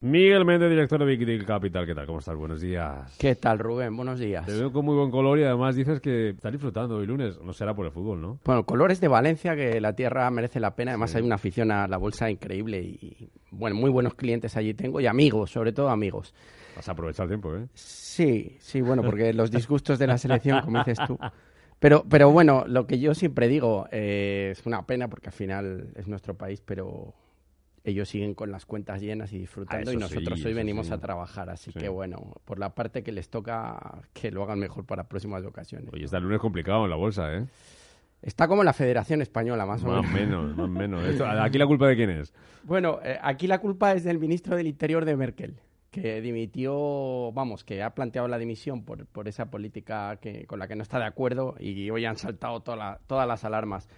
Miguel Méndez, director de Big Deal Capital. ¿Qué tal? ¿Cómo estás? Buenos días. ¿Qué tal, Rubén? Buenos días. Te veo con muy buen color y además dices que estás disfrutando hoy lunes. No será por el fútbol, ¿no? Bueno, colores de Valencia, que la tierra merece la pena. Además, hay una afición a la bolsa increíble y, bueno, muy buenos clientes allí tengo y amigos, sobre todo amigos. Vas a aprovechar el tiempo, ¿eh? Sí, sí, bueno, porque los disgustos de la selección, como dices tú. Pero, pero bueno, lo que yo siempre digo, eh, es una pena porque al final es nuestro país, pero ellos siguen con las cuentas llenas y disfrutando Ah, y nosotros sí, hoy venimos sí. a trabajar. Así Sí. que bueno, por la parte que les toca, que lo hagan mejor para próximas ocasiones. Oye, está el lunes complicado en la bolsa, ¿eh? Está como la Federación Española, más o Más o menos. menos, más o menos. Esto- ¿Aquí la culpa de quién es? Bueno, eh, aquí la culpa es del ministro del Interior de Merkel, que dimitió, vamos, que ha planteado la dimisión por, por esa política que, con la que no está de acuerdo y hoy han saltado toda la- todas las alarmas.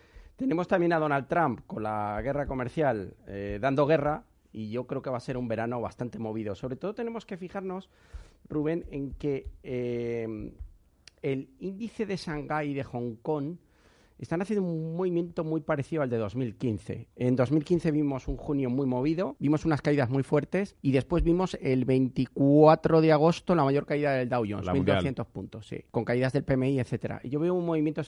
Tenemos también a Donald Trump con la guerra comercial eh, dando guerra y yo creo que va a ser un verano bastante movido. Sobre todo tenemos que fijarnos, Rubén, en que eh, el índice de Shanghái y de Hong Kong están haciendo un movimiento muy parecido al de 2015. En 2015 vimos un junio muy movido, vimos unas caídas muy fuertes y después vimos el 24 de agosto la mayor caída del Dow Jones, La mundial. 1.200 puntos, sí, con caídas del PMI, etcétera. Y yo veo un movimiento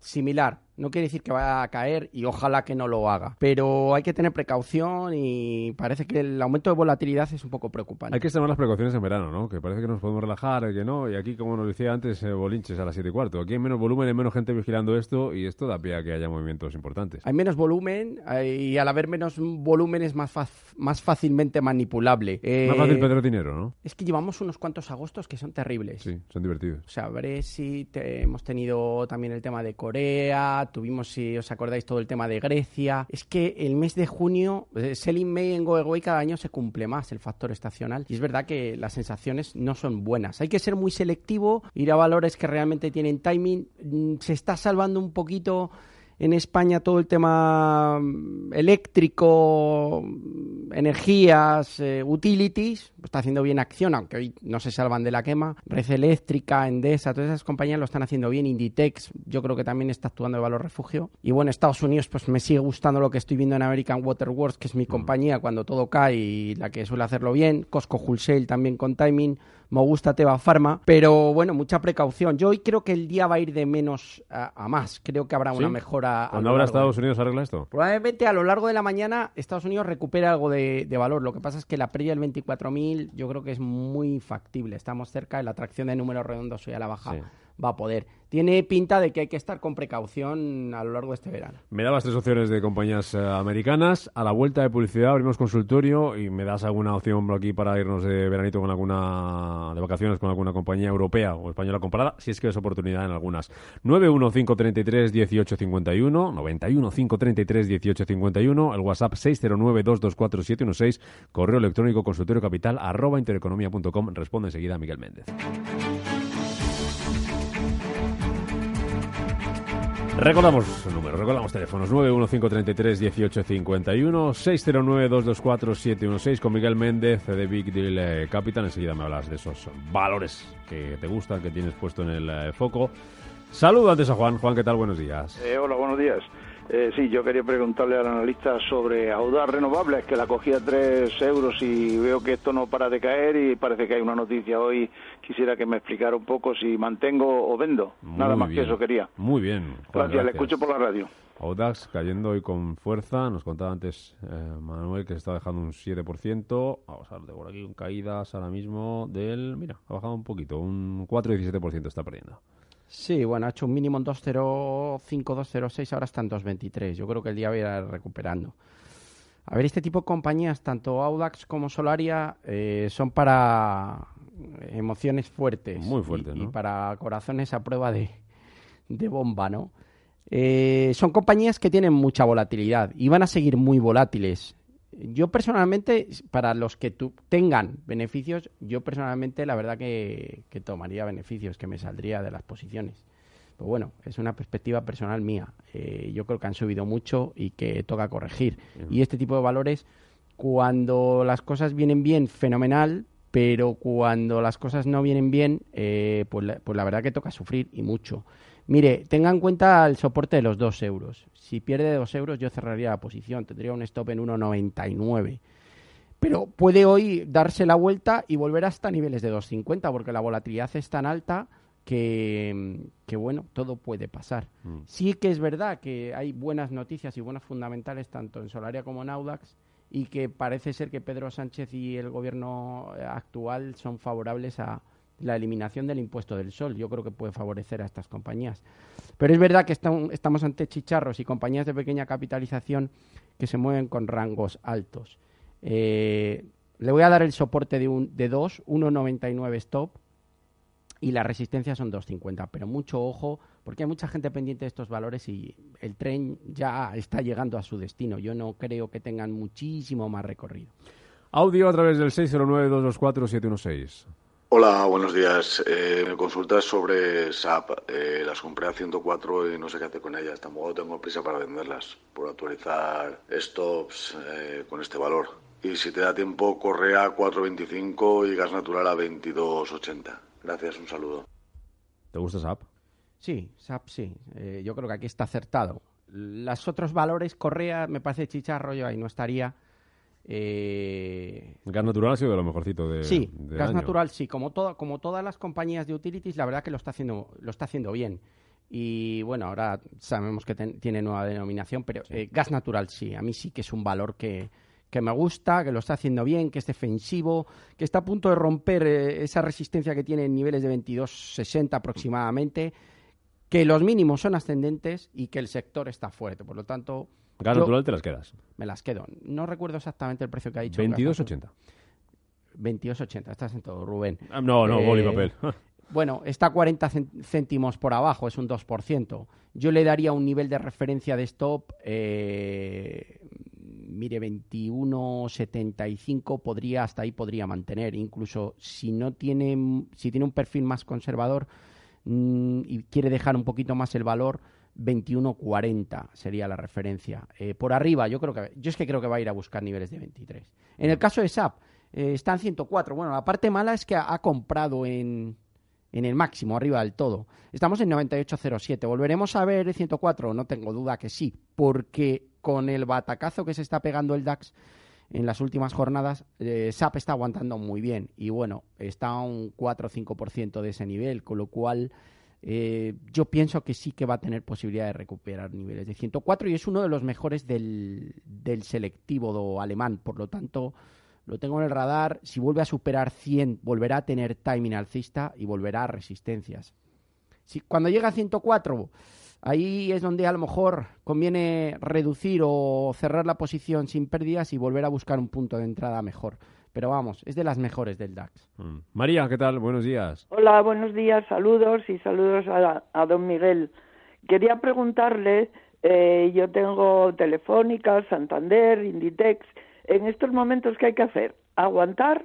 similar. No quiere decir que vaya a caer y ojalá que no lo haga, pero hay que tener precaución y parece que el aumento de volatilidad es un poco preocupante. Hay que extremar las precauciones en verano, ¿no? Que parece que nos podemos relajar, que no. Y aquí, como nos decía antes, eh, bolinches a las 7 y cuarto. Aquí hay menos volumen, hay menos gente vigilando esto y esto da pie a que haya movimientos importantes. Hay menos volumen y al haber menos volumen es más, faz- más fácilmente manipulable. Eh, Más fácil perder dinero, ¿no? Es que llevamos unos cuantos agostos que son terribles. Sí, son divertidos. O sea, Brexit, eh, hemos tenido también el tema de Corea, tuvimos, si os acordáis, todo el tema de Grecia. Es que el mes de junio, eh, Selling May en Go Away cada año se cumple más el factor estacional. Y es verdad que las sensaciones no son buenas. Hay que ser muy selectivo, ir a valores que realmente tienen timing. Mm, Se está salvando un poquito en España todo el tema mm, eléctrico, mm, energías, eh, utilities, está haciendo bien acción, aunque hoy no se salvan de la quema. Red Eléctrica, Endesa, todas esas compañías lo están haciendo bien. Inditex, yo creo que también está actuando de valor refugio. Y bueno, Estados Unidos, pues me sigue gustando lo que estoy viendo en American Water Works, que es mi compañía cuando todo cae y la que suele hacerlo bien. Costco Wholesale también con timing. Me gusta Teva Pharma, pero bueno, mucha precaución. Yo hoy creo que el día va a ir de menos a, a más. Creo que habrá una mejora. largo de- Estados Unidos arregla esto. Probablemente a lo largo de la mañana Estados Unidos recupera algo de, de valor. Lo que pasa es que la pérdida del 24.000 yo creo que es muy factible. Estamos cerca, la atracción de números redondos hoy a la baja Sí. Va a poder. Tiene pinta de que hay que estar con precaución a lo largo de este verano. Me dabas tres opciones de compañías eh, americanas. A la vuelta de publicidad abrimos consultorio y me das alguna opción por aquí para irnos de veranito con alguna, de vacaciones con alguna compañía europea o española comparada, si es que es oportunidad en algunas. 915331851, 915331851, el WhatsApp 609224716, correo electrónico consultorio capital arroba intereconomía.com. Responde enseguida Miguel Méndez. Recordamos el número, recordamos teléfonos 915331851, 609224716 con Miguel Méndez de Big Deal eh, Capital. Enseguida me hablas de esos valores que te gustan, que tienes puesto en el eh, foco. Saludo antes a Juan. Juan, ¿qué tal? Buenos días. Eh, hola, buenos días. Eh, sí, yo quería preguntarle al analista sobre Audaz Renovables, que la cogí a 3 euros y veo que esto no para de caer y parece que hay una noticia hoy. Quisiera que me explicara un poco si mantengo o vendo. Nada más bien. que eso quería. Muy bien. Juan, Gracias, le escucho por la radio. Audax cayendo hoy con fuerza. Nos contaba antes eh, Manuel que se está dejando un 7%. Vamos a ver de por aquí con caídas ahora mismo del... Mira, ha bajado un poquito. Un 4,17% está perdiendo. Sí, bueno, ha hecho un mínimo en 2.05, 2.06, ahora está en 2.23. Yo creo que el día va a ir recuperando. A ver, este tipo de compañías, tanto Audax como Solaria, eh, son para emociones fuertes. Muy fuertes, y, ¿no? y para corazones a prueba de, de bomba, ¿no? Eh, son compañías que tienen mucha volatilidad y van a seguir muy volátiles. Yo personalmente, para los que tu, tengan beneficios, yo personalmente la verdad que, que tomaría beneficios, que me saldría de las posiciones. Pero bueno, es una perspectiva personal mía. Eh, yo creo que han subido mucho y que toca corregir. Y este tipo de valores, cuando las cosas vienen bien, fenomenal, pero cuando las cosas no vienen bien, eh, pues, la, pues la verdad que toca sufrir y mucho. Mire, tenga en cuenta el soporte de los 2 euros. Si pierde 2 euros, yo cerraría la posición. Tendría un stop en 1,99. Pero puede hoy darse la vuelta y volver hasta niveles de 2,50 porque la volatilidad es tan alta que, que, bueno, todo puede pasar. Mm. Sí que es verdad que hay buenas noticias y buenas fundamentales tanto en Solaria como en Audax y que parece ser que Pedro Sánchez y el gobierno actual son favorables a la eliminación del impuesto del sol. Yo creo que puede favorecer a estas compañías. Pero es verdad que estamos ante chicharros y compañías de pequeña capitalización que se mueven con rangos altos. Eh, le voy a dar el soporte de, un, de 2, 1,99 stop y la resistencia son 2,50. Pero mucho ojo, porque hay mucha gente pendiente de estos valores y el tren ya está llegando a su destino. Yo no creo que tengan muchísimo más recorrido. Audio a través del 609-224-716. Hola, buenos días. Eh, me consultas sobre SAP. Eh, las compré a 104 y no sé qué hacer con ellas. Tampoco tengo prisa para venderlas por actualizar stops eh, con este valor. Y si te da tiempo, Correa 4.25 y gas natural a 22.80. Gracias, un saludo. ¿Te gusta SAP? Sí, SAP sí. Eh, yo creo que aquí está acertado. Los otros valores, Correa, me parece chicharro, yo ahí no estaría. Eh... Gas natural ha sido de lo mejorcito de. Sí, gas natural sí. Como, como todas las compañías de utilities, la verdad que lo está haciendo, lo está haciendo bien. Y bueno, ahora sabemos que tiene nueva denominación, pero eh, gas natural sí. A mí sí que es un valor que, que me gusta, que lo está haciendo bien, que es defensivo, que está a punto de romper eh, esa resistencia que tiene en niveles de 22.60 aproximadamente, que los mínimos son ascendentes y que el sector está fuerte. Por lo tanto... Gas natural te las quedas. Me las quedo. No recuerdo exactamente el precio que ha dicho. 22.80. 22.80, estás en todo, Rubén. Ah, no, no, boli eh, papel. bueno, está 40 céntimos por abajo, es un 2%. Yo le daría un nivel de referencia de stop eh, mire, 21.75 podría, hasta ahí podría mantener. Incluso si no tiene, si tiene un perfil más conservador mm, y quiere dejar un poquito más el valor, 21.40 sería la referencia. Eh, por arriba, yo creo que, yo es que creo que va a ir a buscar niveles de 23. En el caso de SAP, eh, está en 104. Bueno, la parte mala es que ha, comprado en, en el máximo, arriba del todo. Estamos en 98.07. ¿Volveremos a ver el 104? No tengo duda que sí, porque con el batacazo que se está pegando el DAX en las últimas jornadas, eh, SAP está aguantando muy bien y bueno, está a un 4 o 5% de ese nivel, con lo cual eh, yo pienso que sí que va a tener posibilidad de recuperar niveles de 104 y es uno de los mejores del, del selectivo alemán, por lo tanto lo tengo en el radar, si vuelve a superar 100 volverá a tener timing alcista y volverá a resistencias. Si, cuando llega a 104 Ahí es donde a lo mejor conviene reducir o cerrar la posición sin pérdidas y volver a buscar un punto de entrada mejor. Pero vamos, es de las mejores del DAX. Mm. María, ¿qué tal? Buenos días. Hola, buenos días, saludos y saludos a, don Miguel. Quería preguntarle, eh, yo tengo Telefónica, Santander, Inditex. En estos momentos, ¿qué hay que hacer? ¿Aguantar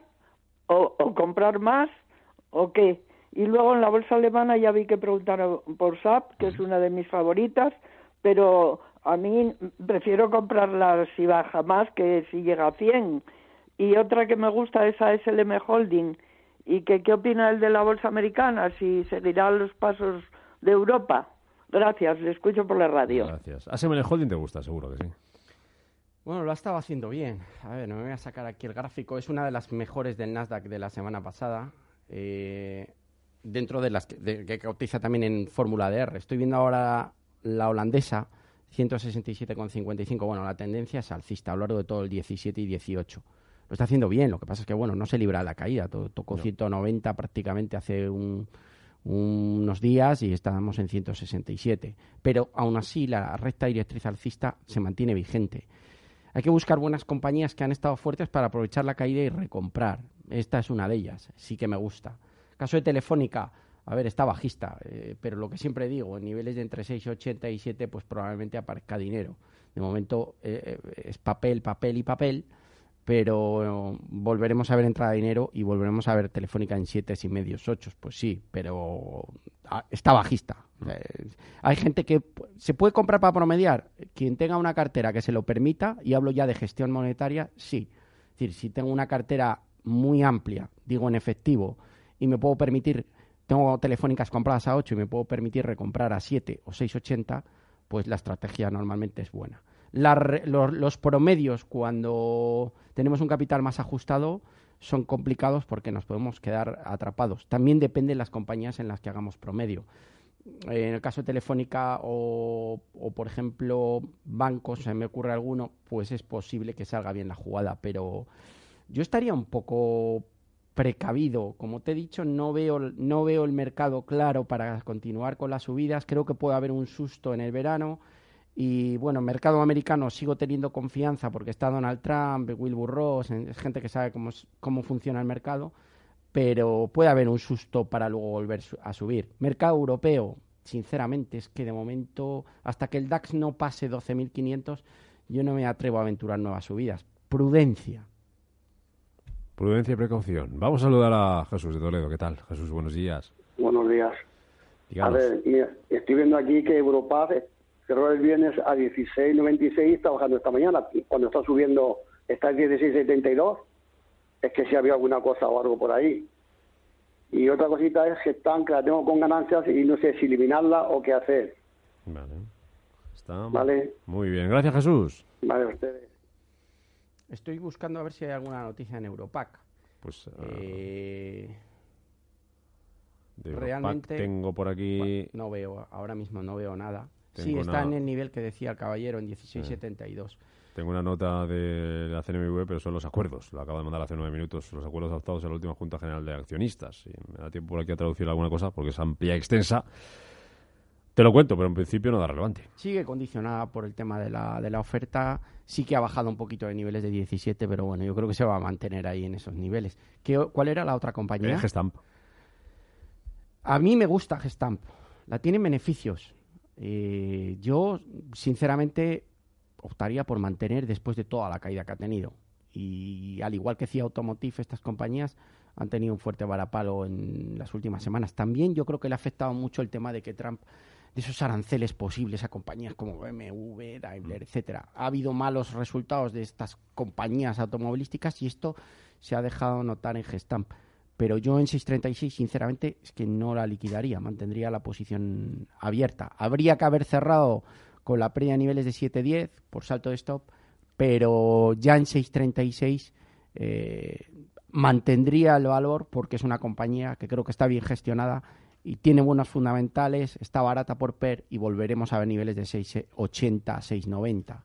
o, o comprar más o qué? Y luego en la bolsa alemana ya vi que preguntaron por SAP, que es una de mis favoritas, pero a mí prefiero comprarla si baja más que si llega a 100. Y otra que me gusta es ASLM Holding. ¿Y que, qué opina él de la bolsa americana? Si seguirá los pasos de Europa. Gracias, le escucho por la radio. Gracias. ASLM Holding te gusta, seguro que sí. Bueno, lo ha estado haciendo bien. A ver, no me voy a sacar aquí el gráfico. Es una de las mejores del Nasdaq de la semana pasada. Eh, dentro de las que, que cotiza también en Fórmula DR. Estoy viendo ahora la holandesa, 167,55. Bueno, la tendencia es alcista a lo largo de todo el 17 y 18. Lo está haciendo bien, lo que pasa es que, bueno, no se libra la caída. Tocó 190 prácticamente hace unos días y estábamos en 167. Pero aún así, la recta directriz alcista se mantiene vigente. Hay que buscar buenas compañías que han estado fuertes para aprovechar la caída y recomprar. Esta es una de ellas, sí que me gusta. Caso de Telefónica, a ver, está bajista, eh, pero lo que siempre digo, en niveles de entre 6,80 y 7, pues probablemente aparezca dinero. De momento eh, eh, es papel, papel y papel. Pero volveremos a ver entrada de dinero y volveremos a ver Telefónica en siete y medios, ocho, pues sí, pero ah, está bajista. Eh, hay gente que se puede comprar para promediar. Quien tenga una cartera que se lo permita, y hablo ya de gestión monetaria, sí. Es decir, si tengo una cartera muy amplia, digo en efectivo, y me puedo permitir, tengo telefónicas compradas a 8 y me puedo permitir recomprar a 7 o 6,80, pues la estrategia normalmente es buena los, promedios cuando tenemos un capital más ajustado son complicados porque nos podemos quedar atrapados. También depende de las compañías en las que hagamos promedio. En el caso de Telefónica o, o, por ejemplo, bancos, se me ocurre alguno, pues es posible que salga bien la jugada, pero yo estaría un poco precavido. Como te he dicho, no veo, no veo el mercado claro para continuar con las subidas. Creo que puede haber un susto en el verano. Y bueno, mercado americano sigo teniendo confianza porque está Donald Trump, Wilbur Ross, es gente que sabe cómo, cómo funciona el mercado, pero puede haber un susto para luego volver a subir. Mercado europeo, sinceramente, es que de momento, hasta que el DAX no pase 12.500, yo no me atrevo a aventurar nuevas subidas. Prudencia. Prudencia y precaución. Vamos a saludar a Jesús de Toledo. ¿Qué tal? Jesús, buenos días. Buenos días. A ver, estoy viendo aquí que Europa cerró el viernes a 16.96 y está bajando esta mañana. Cuando está subiendo, está en 16.72, es que si había alguna cosa o algo por ahí. Y otra cosita es que están, que la tengo con ganancias y no sé si eliminarla o qué hacer. Vale. Está vale. muy bien. Gracias, Jesús. Vale, ustedes. Estoy buscando a ver si hay alguna noticia en Europac. Pues. Eh... Realmente. Tengo por aquí. no veo, ahora mismo no veo nada sí, está en el nivel que decía el caballero, en 16.72. Tengo una nota de la CNMV, pero son los acuerdos. Lo acabo de mandar hace nueve minutos. Los acuerdos adoptados en la última Junta General de Accionistas. Y me da tiempo por aquí a traducir alguna cosa porque es amplia y extensa. Te lo cuento, pero en principio no da relevante. Sigue condicionada por el tema de la, de la oferta. Sí que ha bajado un poquito de niveles de 17, pero bueno, yo creo que se va a mantener ahí en esos niveles. ¿Qué, ¿Cuál era la otra compañía? Eh, Gestamp. A mí me gusta Gestamp. La tiene beneficios eh, yo, sinceramente, optaría por mantener después de toda la caída que ha tenido. Y al igual que CIA Automotive, estas compañías han tenido un fuerte varapalo en las últimas semanas. También yo creo que le ha afectado mucho el tema de que Trump, de esos aranceles posibles a compañías como BMW, Daimler, mm. etcétera. Ha habido malos resultados de estas compañías automovilísticas y esto se ha dejado notar en Gestamp. Pero yo en 6.36, sinceramente, es que no la liquidaría, mantendría la posición abierta. Habría que haber cerrado con la previa a niveles de 7.10 por salto de stop, pero ya en 6.36 eh, mantendría el valor porque es una compañía que creo que está bien gestionada y tiene buenos fundamentales, está barata por PER y volveremos a ver niveles de 6.80, 6.90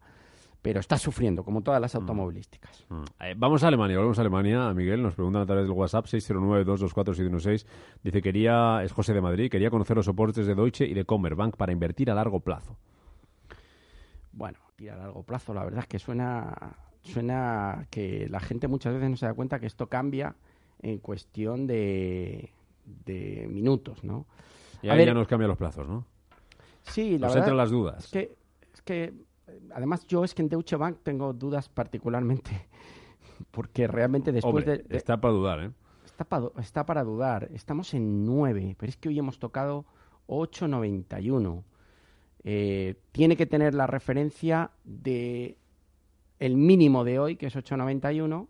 pero está sufriendo, como todas las mm. automovilísticas. Mm. Eh, vamos a Alemania, volvemos a Alemania. Miguel nos pregunta a través del WhatsApp 609-224-716. Dice, quería, es José de Madrid, quería conocer los soportes de Deutsche y de Commerzbank para invertir a largo plazo. Bueno, ir a largo plazo, la verdad es que suena, suena que la gente muchas veces no se da cuenta que esto cambia en cuestión de, de minutos, ¿no? Y ahí ya nos cambian los plazos, ¿no? Sí, la nos entran las dudas. Es que, es que además yo es que en Deutsche Bank tengo dudas particularmente porque realmente después de, Está para dudar, ¿eh? Está, está para dudar. Estamos en 9, pero es que hoy hemos tocado 8.91. Eh, tiene que tener la referencia de el mínimo de hoy, que es 8.91,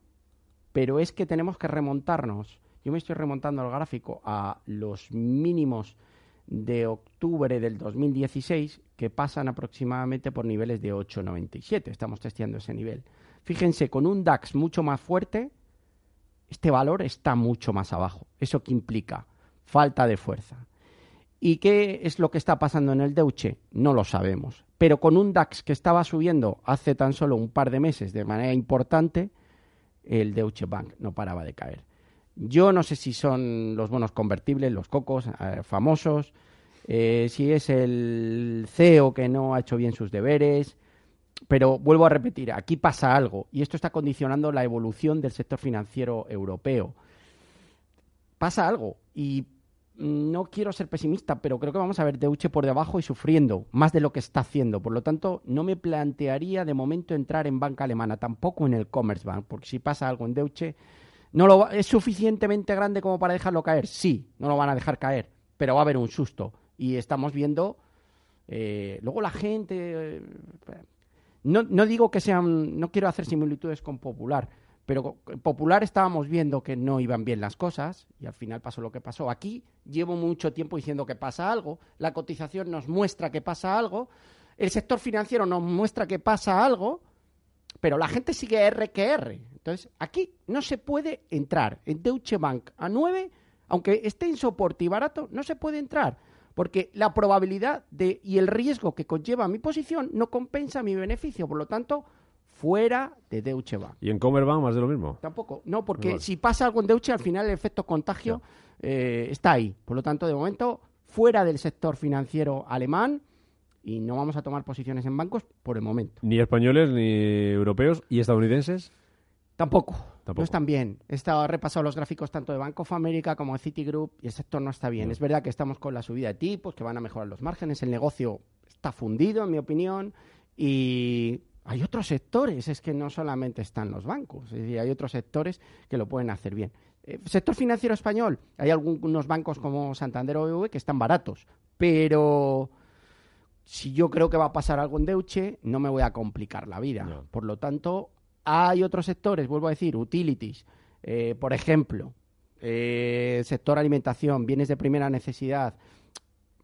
pero es que tenemos que remontarnos. Yo me estoy remontando al gráfico a los mínimos de octubre del 2016 que pasan aproximadamente por niveles de 8,97. Estamos testeando ese nivel. Fíjense, con un DAX mucho más fuerte, este valor está mucho más abajo. ¿Eso qué implica? Falta de fuerza. ¿Y qué es lo que está pasando en el Deutsche? No lo sabemos. Pero con un DAX que estaba subiendo hace tan solo un par de meses de manera importante, el Deutsche Bank no paraba de caer. Yo no sé si son los bonos convertibles, los cocos eh, famosos, eh, si es el CEO que no ha hecho bien sus deberes, pero vuelvo a repetir, aquí pasa algo y esto está condicionando la evolución del sector financiero europeo. Pasa algo y no quiero ser pesimista, pero creo que vamos a ver Deutsche por debajo y sufriendo más de lo que está haciendo. Por lo tanto, no me plantearía de momento entrar en banca alemana, tampoco en el Commerzbank, porque si pasa algo en Deutsche, no lo ¿es suficientemente grande como para dejarlo caer? Sí, no lo van a dejar caer, pero va a haber un susto. Y estamos viendo, eh, luego la gente... Eh, no, no digo que sean, no quiero hacer similitudes con Popular, pero Popular estábamos viendo que no iban bien las cosas y al final pasó lo que pasó. Aquí llevo mucho tiempo diciendo que pasa algo, la cotización nos muestra que pasa algo, el sector financiero nos muestra que pasa algo, pero la gente sigue R que R. Entonces, aquí no se puede entrar en Deutsche Bank a 9, aunque esté en soporte y barato, no se puede entrar, porque la probabilidad de y el riesgo que conlleva mi posición no compensa mi beneficio, por lo tanto, fuera de Deutsche Bank. ¿Y en Commerzbank más de lo mismo? Tampoco, no, porque si pasa algo en Deutsche, al final el efecto contagio eh, está ahí. Por lo tanto, de momento, fuera del sector financiero alemán y no vamos a tomar posiciones en bancos por el momento. ¿Ni españoles, ni europeos y estadounidenses? Tampoco. No están bien. He estado repasado los gráficos tanto de Bank of America como de Citigroup y el sector no está bien. Es verdad que estamos con la subida de tipos, que van a mejorar los márgenes. El negocio está fundido, en mi opinión, y hay otros sectores, es que no solamente están los bancos, es decir, hay otros sectores que lo pueden hacer bien. Eh, sector financiero español, hay algunos bancos como Santander o BBV que están baratos, pero si yo creo que va a pasar algo en Deutsche, no me voy a complicar la vida. Por lo tanto, hay otros sectores, vuelvo a decir, utilities, eh, por ejemplo, eh, sector alimentación, bienes de primera necesidad.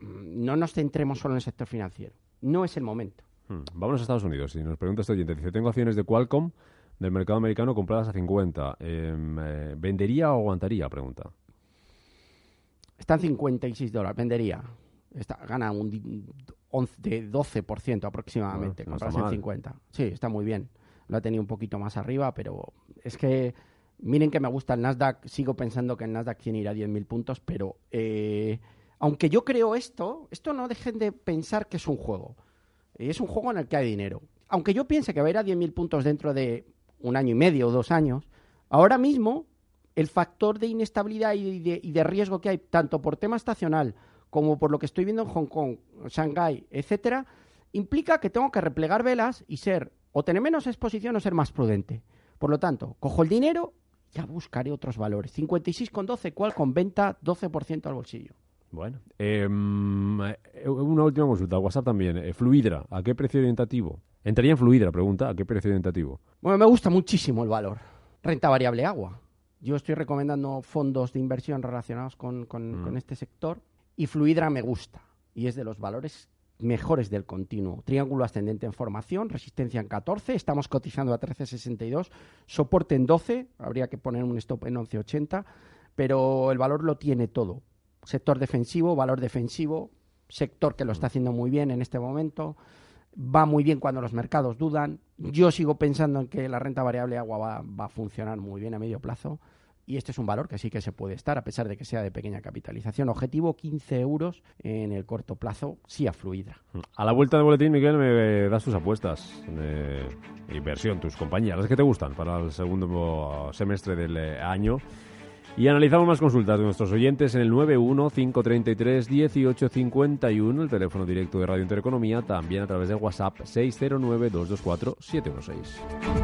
Mm, no nos centremos solo en el sector financiero. No es el momento. Hmm. Vámonos a Estados Unidos. Si nos pregunta este oyente, dice, tengo acciones de Qualcomm del mercado americano compradas a 50. Em, eh, ¿Vendería o aguantaría? Pregunta. Están 56 dólares. Vendería. Está, gana un 11, 12% aproximadamente. No, 50. Sí, está muy bien. Lo ha tenido un poquito más arriba, pero es que miren que me gusta el Nasdaq. Sigo pensando que el Nasdaq tiene ir a 10.000 puntos, pero eh, aunque yo creo esto, esto no dejen de pensar que es un juego. Es un juego en el que hay dinero. Aunque yo piense que va a ir a 10.000 puntos dentro de un año y medio o dos años, ahora mismo el factor de inestabilidad y de, riesgo que hay, tanto por tema estacional como por lo que estoy viendo en Hong Kong, Shanghái, etcétera, implica que tengo que replegar velas y ser o tener menos exposición o ser más prudente. Por lo tanto, cojo el dinero, ya buscaré otros valores. 56,12, ¿cuál con venta 12% al bolsillo. Bueno, em, eh, una última consulta, WhatsApp también. Eh, Fluidra, ¿a qué precio orientativo? Entraría en Fluidra, pregunta, ¿a qué precio orientativo? Bueno, me gusta muchísimo el valor. Renta variable agua. Yo estoy recomendando fondos de inversión relacionados con, mm. con este sector y Fluidra me gusta. Y es de los valores mejores del continuo. Triángulo ascendente en formación, resistencia en 14, estamos cotizando a 13.62, soporte en 12, habría que poner un stop en 11.80, pero el valor lo tiene todo sector defensivo, valor defensivo, sector que lo está haciendo muy bien en este momento, va muy bien cuando los mercados dudan. Yo sigo pensando en que la renta variable agua va, a funcionar muy bien a medio plazo y este es un valor que sí que se puede estar, a pesar de que sea de pequeña capitalización. Objetivo 15 euros en el corto plazo, sí a fluida. A la vuelta del boletín, Miguel, me das tus apuestas de inversión, tus compañías, las que te gustan para el segundo semestre del eh, año. Y analizamos más consultas de nuestros oyentes en el 91-533-1851, el teléfono directo de Radio Intereconomía, también a través de WhatsApp 609-224-716.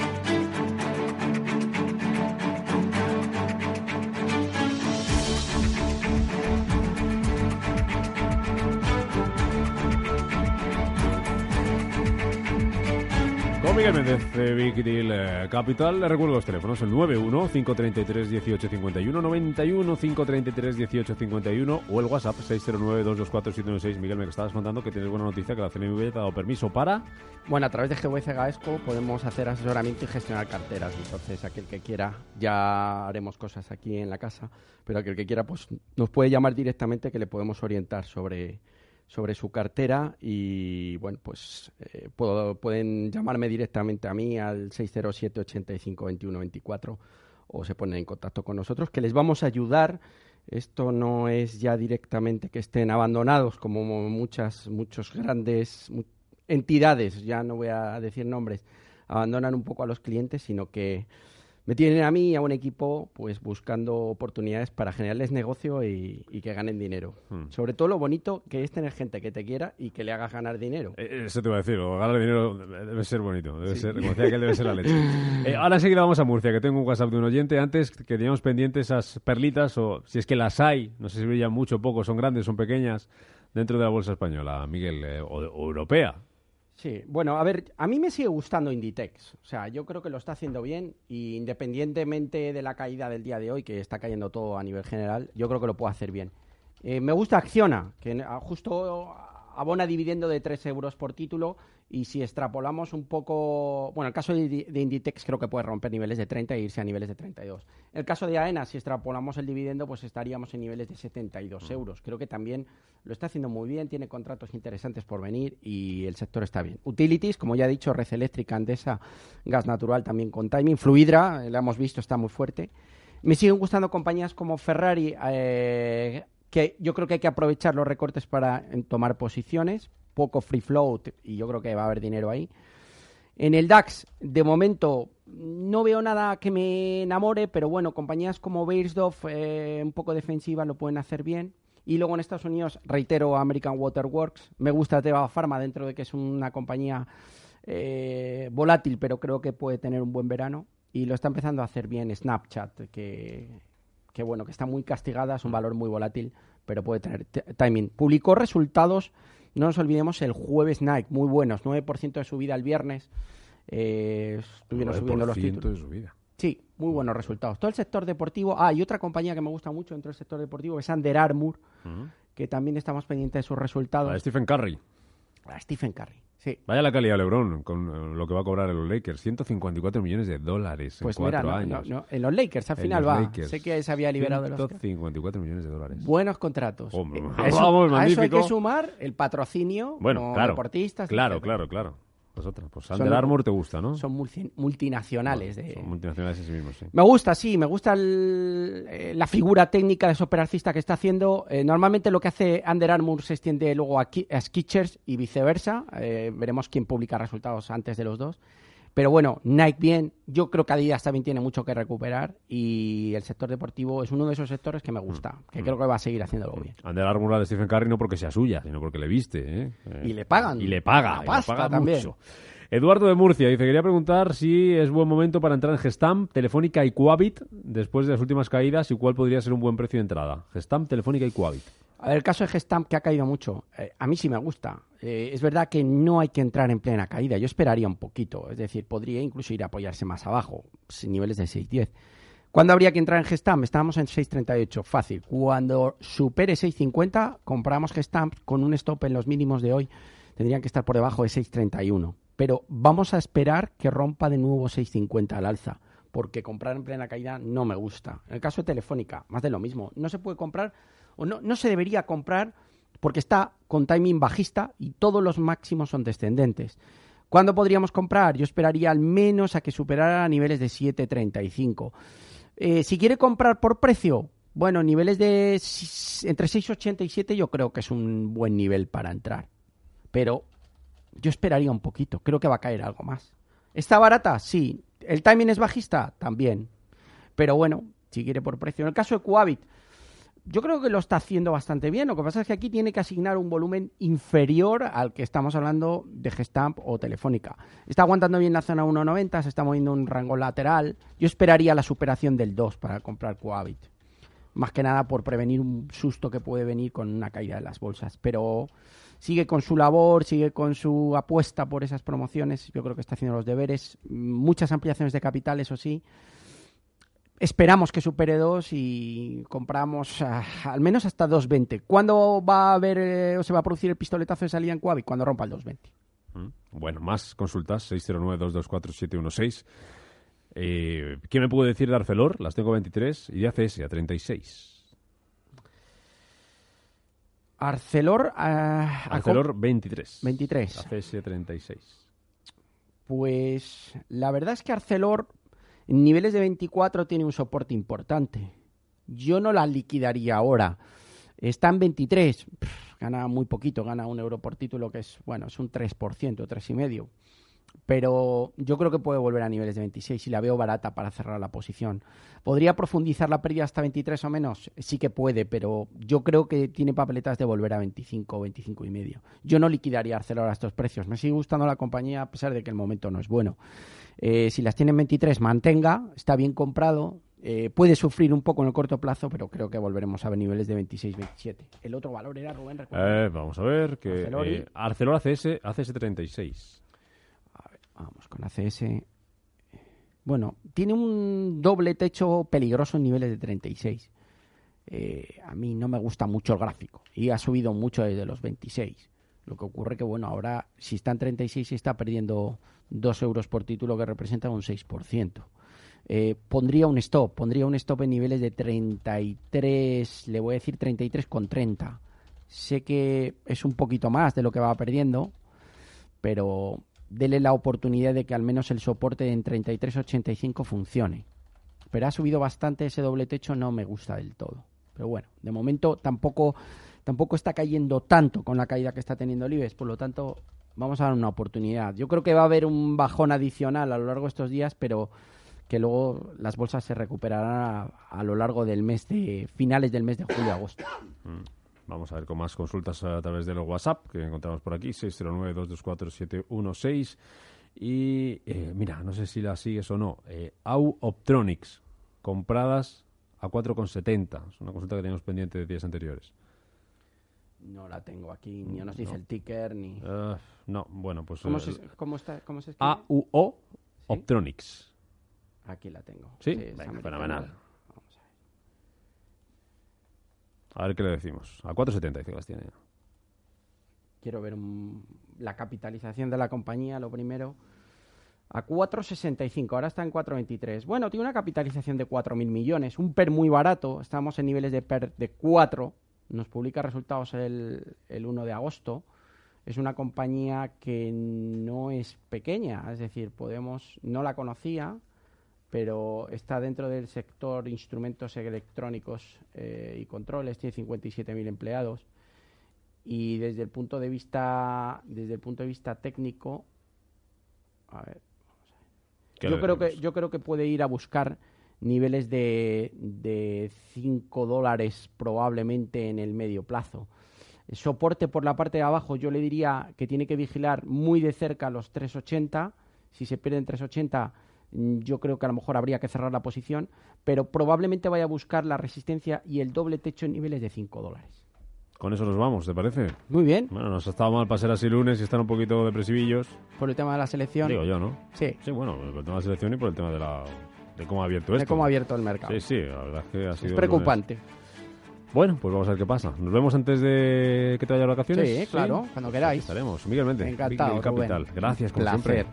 Miguel Méndez de Big Deal eh, Capital. Le recuerdo los teléfonos: el 91-533-1851, 91-533-1851 o el WhatsApp 609-224-716. Miguel, me estabas contando que tienes buena noticia que la CNMV te ha dado permiso para. Bueno, a través de GVC Gaesco podemos hacer asesoramiento y gestionar carteras. Entonces, aquel que quiera, ya haremos cosas aquí en la casa, pero aquel que quiera, pues nos puede llamar directamente que le podemos orientar sobre sobre su cartera y bueno, pues eh, pueden llamarme directamente a mí al 607 85 21 24 o se ponen en contacto con nosotros que les vamos a ayudar. Esto no es ya directamente que estén abandonados como muchas, muchos grandes entidades, ya no voy a decir nombres, abandonan un poco a los clientes, sino que me tienen a mí y a un equipo pues buscando oportunidades para generarles negocio y, que ganen dinero. Hmm. Sobre todo lo bonito que es tener gente que te quiera y que le hagas ganar dinero. Eh, eso te voy a decir, ganar dinero debe ser bonito, debe ser, como decía que debe ser la leche. Eh, ahora enseguida vamos a Murcia, que tengo un WhatsApp de un oyente. Antes que teníamos pendientes esas perlitas, o si es que las hay, no sé si brillan mucho o poco, son grandes, son pequeñas, dentro de la bolsa española, Miguel, eh, o europea. Sí, bueno, a ver, a mí me sigue gustando Inditex. O sea, yo creo que lo está haciendo bien y independientemente de la caída del día de hoy, que está cayendo todo a nivel general, yo creo que lo puede hacer bien. Eh, me gusta Acciona, que justo abona dividendo de 3 euros por título y si extrapolamos un poco, bueno, el caso de, Inditex creo que puede romper niveles de 30 e irse a niveles de 32. El caso de AENA, si extrapolamos el dividendo, pues estaríamos en niveles de 72 mm. euros. Creo que también lo está haciendo muy bien, tiene contratos interesantes por venir y el sector está bien. Utilities, como ya he dicho, Red Eléctrica, Andesa, Gas Natural también con timing. Fluidra, la hemos visto, está muy fuerte. Me siguen gustando compañías como Ferrari, eh, que yo creo que hay que aprovechar los recortes para tomar posiciones poco free float y yo creo que va a haber dinero ahí. En el DAX, de momento, no veo nada que me enamore, pero bueno, compañías como Beiersdorf, eh, un poco defensivas, lo pueden hacer bien. Y luego en Estados Unidos, reitero, American Water Works. Me gusta Teva Pharma dentro de que es una compañía eh, volátil, pero creo que puede tener un buen verano. Y lo está empezando a hacer bien Snapchat, que, que bueno, que está muy castigada, es un valor muy volátil, pero puede tener timing. Publicó resultados no nos olvidemos el jueves Nike, muy buenos, 9% de subida el viernes. Eh, estuvieron subiendo los títulos. De subida. Sí, muy buenos resultados. Todo el sector deportivo. Ah, y otra compañía que me gusta mucho dentro del sector deportivo es Under Armour, que también estamos pendientes de sus resultados. A Stephen Curry. A Stephen Curry. Sí. Vaya la calidad LeBron con eh, lo que va a cobrar en los Lakers. 154 millones de dólares en pues cuatro años. en los Lakers al final va. sé que se había liberado 154 millones de dólares. Buenos contratos. A, eso, a, eso, hay que sumar el patrocinio bueno, claro, deportistas. Claro, claro, claro. Otra. Pues Under Armour te gusta, ¿no? Son multinacionales. de... Son multinacionales en sí mismos, sí. Me gusta, sí. Me gusta eh, la figura técnica de operacista que está haciendo. Eh, normalmente lo que hace Under Armour se extiende luego a, a Skechers y viceversa. Eh, veremos quién publica resultados antes de los dos. Pero bueno, Nike bien, yo creo que Adidas también tiene mucho que recuperar y el sector deportivo es uno de esos sectores que me gusta, que mm. creo que va a seguir haciéndolo bien. Under Armour de Stephen Curry no porque sea suya, sino porque le viste. ¿eh? Y le pagan. Y le paga, también. Eduardo de Murcia dice, quería preguntar si es buen momento para entrar en Gestam, Telefónica y Coavit después de las últimas caídas y cuál podría ser un buen precio de entrada. Gestam, Telefónica y Coavit. A ver, el caso de Gestamp, que ha caído mucho, eh, a mí sí me gusta. Eh, es verdad que no hay que entrar en plena caída. Yo esperaría un poquito. Es decir, podría incluso ir a apoyarse más abajo, niveles de 6.10. ¿Cuándo habría que entrar en Gestamp? Estábamos en 6.38, fácil. Cuando supere 6.50, compramos Gestamp con un stop en los mínimos de hoy. Tendrían que estar por debajo de 6.31. Pero vamos a esperar que rompa de nuevo 6.50 al alza porque comprar en plena caída no me gusta. En el caso de Telefónica, más de lo mismo. No se puede comprar o no, no se debería comprar porque está con timing bajista y todos los máximos son descendentes. ¿Cuándo podríamos comprar? Yo esperaría al menos a que superara niveles de 7.35. Eh, si quiere comprar por precio, bueno, niveles de entre 6.80 y 7 yo creo que es un buen nivel para entrar. Pero yo esperaría un poquito, creo que va a caer algo más. ¿Está barata? Sí. ¿El timing es bajista? También. Pero bueno, si quiere por precio. En el caso de Coavit, yo creo que lo está haciendo bastante bien. Lo que pasa es que aquí tiene que asignar un volumen inferior al que estamos hablando de Gestamp o Telefónica. Está aguantando bien la zona 1.90, se está moviendo un rango lateral. Yo esperaría la superación del 2 para comprar Coavit. Más que nada por prevenir un susto que puede venir con una caída de las bolsas. Pero sigue con su labor, sigue con su apuesta por esas promociones. Yo creo que está haciendo los deberes. Muchas ampliaciones de capital, eso sí Esperamos que supere 2 y compramos ah, al menos hasta 2.20. ¿Cuándo va a haber eh, o se va a producir el pistoletazo de salida en Coavi? Cuando rompa el 2.20. Mm, bueno, más consultas, 609-224-716. Eh, ¿Qué me puede decir de Arcelor? Las tengo 23 y de ACS a 36. Arcelor... Uh, Arcelor 23. 23. ACS 36. Pues la verdad es que Arcelor en niveles de 24 tiene un soporte importante. yo no la liquidaría ahora. Está en 23, gana muy poquito, gana un euro por título, que es, bueno, es un 3%, 3,5%. Pero yo creo que puede volver a niveles de 26 y la veo barata para cerrar la posición. ¿Podría profundizar la pérdida hasta 23 o menos? Sí que puede, pero yo creo que tiene papeletas de volver a 25 o 25 y medio. Yo no liquidaría Arcelor a estos precios. Me sigue gustando la compañía a pesar de que el momento no es bueno. Eh, si las tiene en 23, mantenga, está bien comprado, eh, puede sufrir un poco en el corto plazo, pero creo que volveremos a ver niveles de 26-27. El otro valor era Rubén. Eh, vamos a ver que eh, Arcelor ACS, ACS 36. A ver, vamos con ACS. Bueno, tiene un doble techo peligroso en niveles de 36. a mí no me gusta mucho el gráfico y ha subido mucho desde los 26. Lo que ocurre que, bueno, ahora si está en 36 está perdiendo 2 euros por título que representa un 6%. Eh, pondría un stop, pondría un stop en niveles de 33, le voy a decir 33 con 30. Sé que es un poquito más de lo que va perdiendo, pero dele la oportunidad de que al menos el soporte en 33.85 funcione. Pero ha subido bastante ese doble techo, no me gusta del todo. Pero bueno, de momento tampoco, tampoco está cayendo tanto con la caída que está teniendo el por lo tanto vamos a dar una oportunidad. Yo creo que va a haber un bajón adicional a lo largo de estos días, pero que luego las bolsas se recuperarán a, lo largo del mes de finales del mes de julio agosto. Mm. Vamos a ver con más consultas a través de los WhatsApp que encontramos por aquí 609-224-716 y eh, mira, no sé si la sigues o no, eh, AU Optronics compradas a 4,70. Es una consulta que teníamos pendiente de días anteriores. No la tengo aquí, ni nos dice el ticker, ni... Uh, no, bueno, pues... ¿Cómo, se, cómo, está, cómo se escribe? AUO Optronics. Aquí la tengo. Sí, fenomenal. Vamos a ver. A ver qué le decimos. A 4,75 las tiene. Quiero ver la capitalización de la compañía, lo primero. A 4,65, ahora está en 4,23. Bueno, tiene una capitalización de 4.000 millones, un PER muy barato. Estamos en niveles de PER de 4. Nos publica resultados el, el 1 de agosto es una compañía que no es pequeña, es decir, podemos, no la conocía, pero está dentro del sector instrumentos electrónicos eh, y controles, tiene 57.000 empleados y desde el punto de vista desde el punto de vista técnico a ver, yo creo que yo creo que puede ir a buscar niveles de, de 5 dólares probablemente en el medio plazo. El soporte por la parte de abajo yo le diría que tiene que vigilar muy de cerca los 380. Si se pierden 380 Mm, yo creo que a lo mejor habría que cerrar la posición, pero probablemente vaya a buscar la resistencia y el doble techo en niveles de 5 dólares. Con eso nos vamos, ¿te parece? Muy bien. Bueno, nos ha estado mal pasar así lunes y están un poquito depresivillos. Por el tema de la selección. Digo yo, ¿no? Sí. Sí, bueno, por el tema de la selección y por el tema de, la, de cómo ha abierto esto. De cómo ha abierto el mercado. Sí, sí, la verdad es que ha sido... Es preocupante. Bueno, pues vamos a ver qué pasa. Nos vemos antes de que te vayas a vacaciones. Sí, claro, cuando pues queráis. estaremos, Miguel. Encantado, Capital. Gracias, como siempre.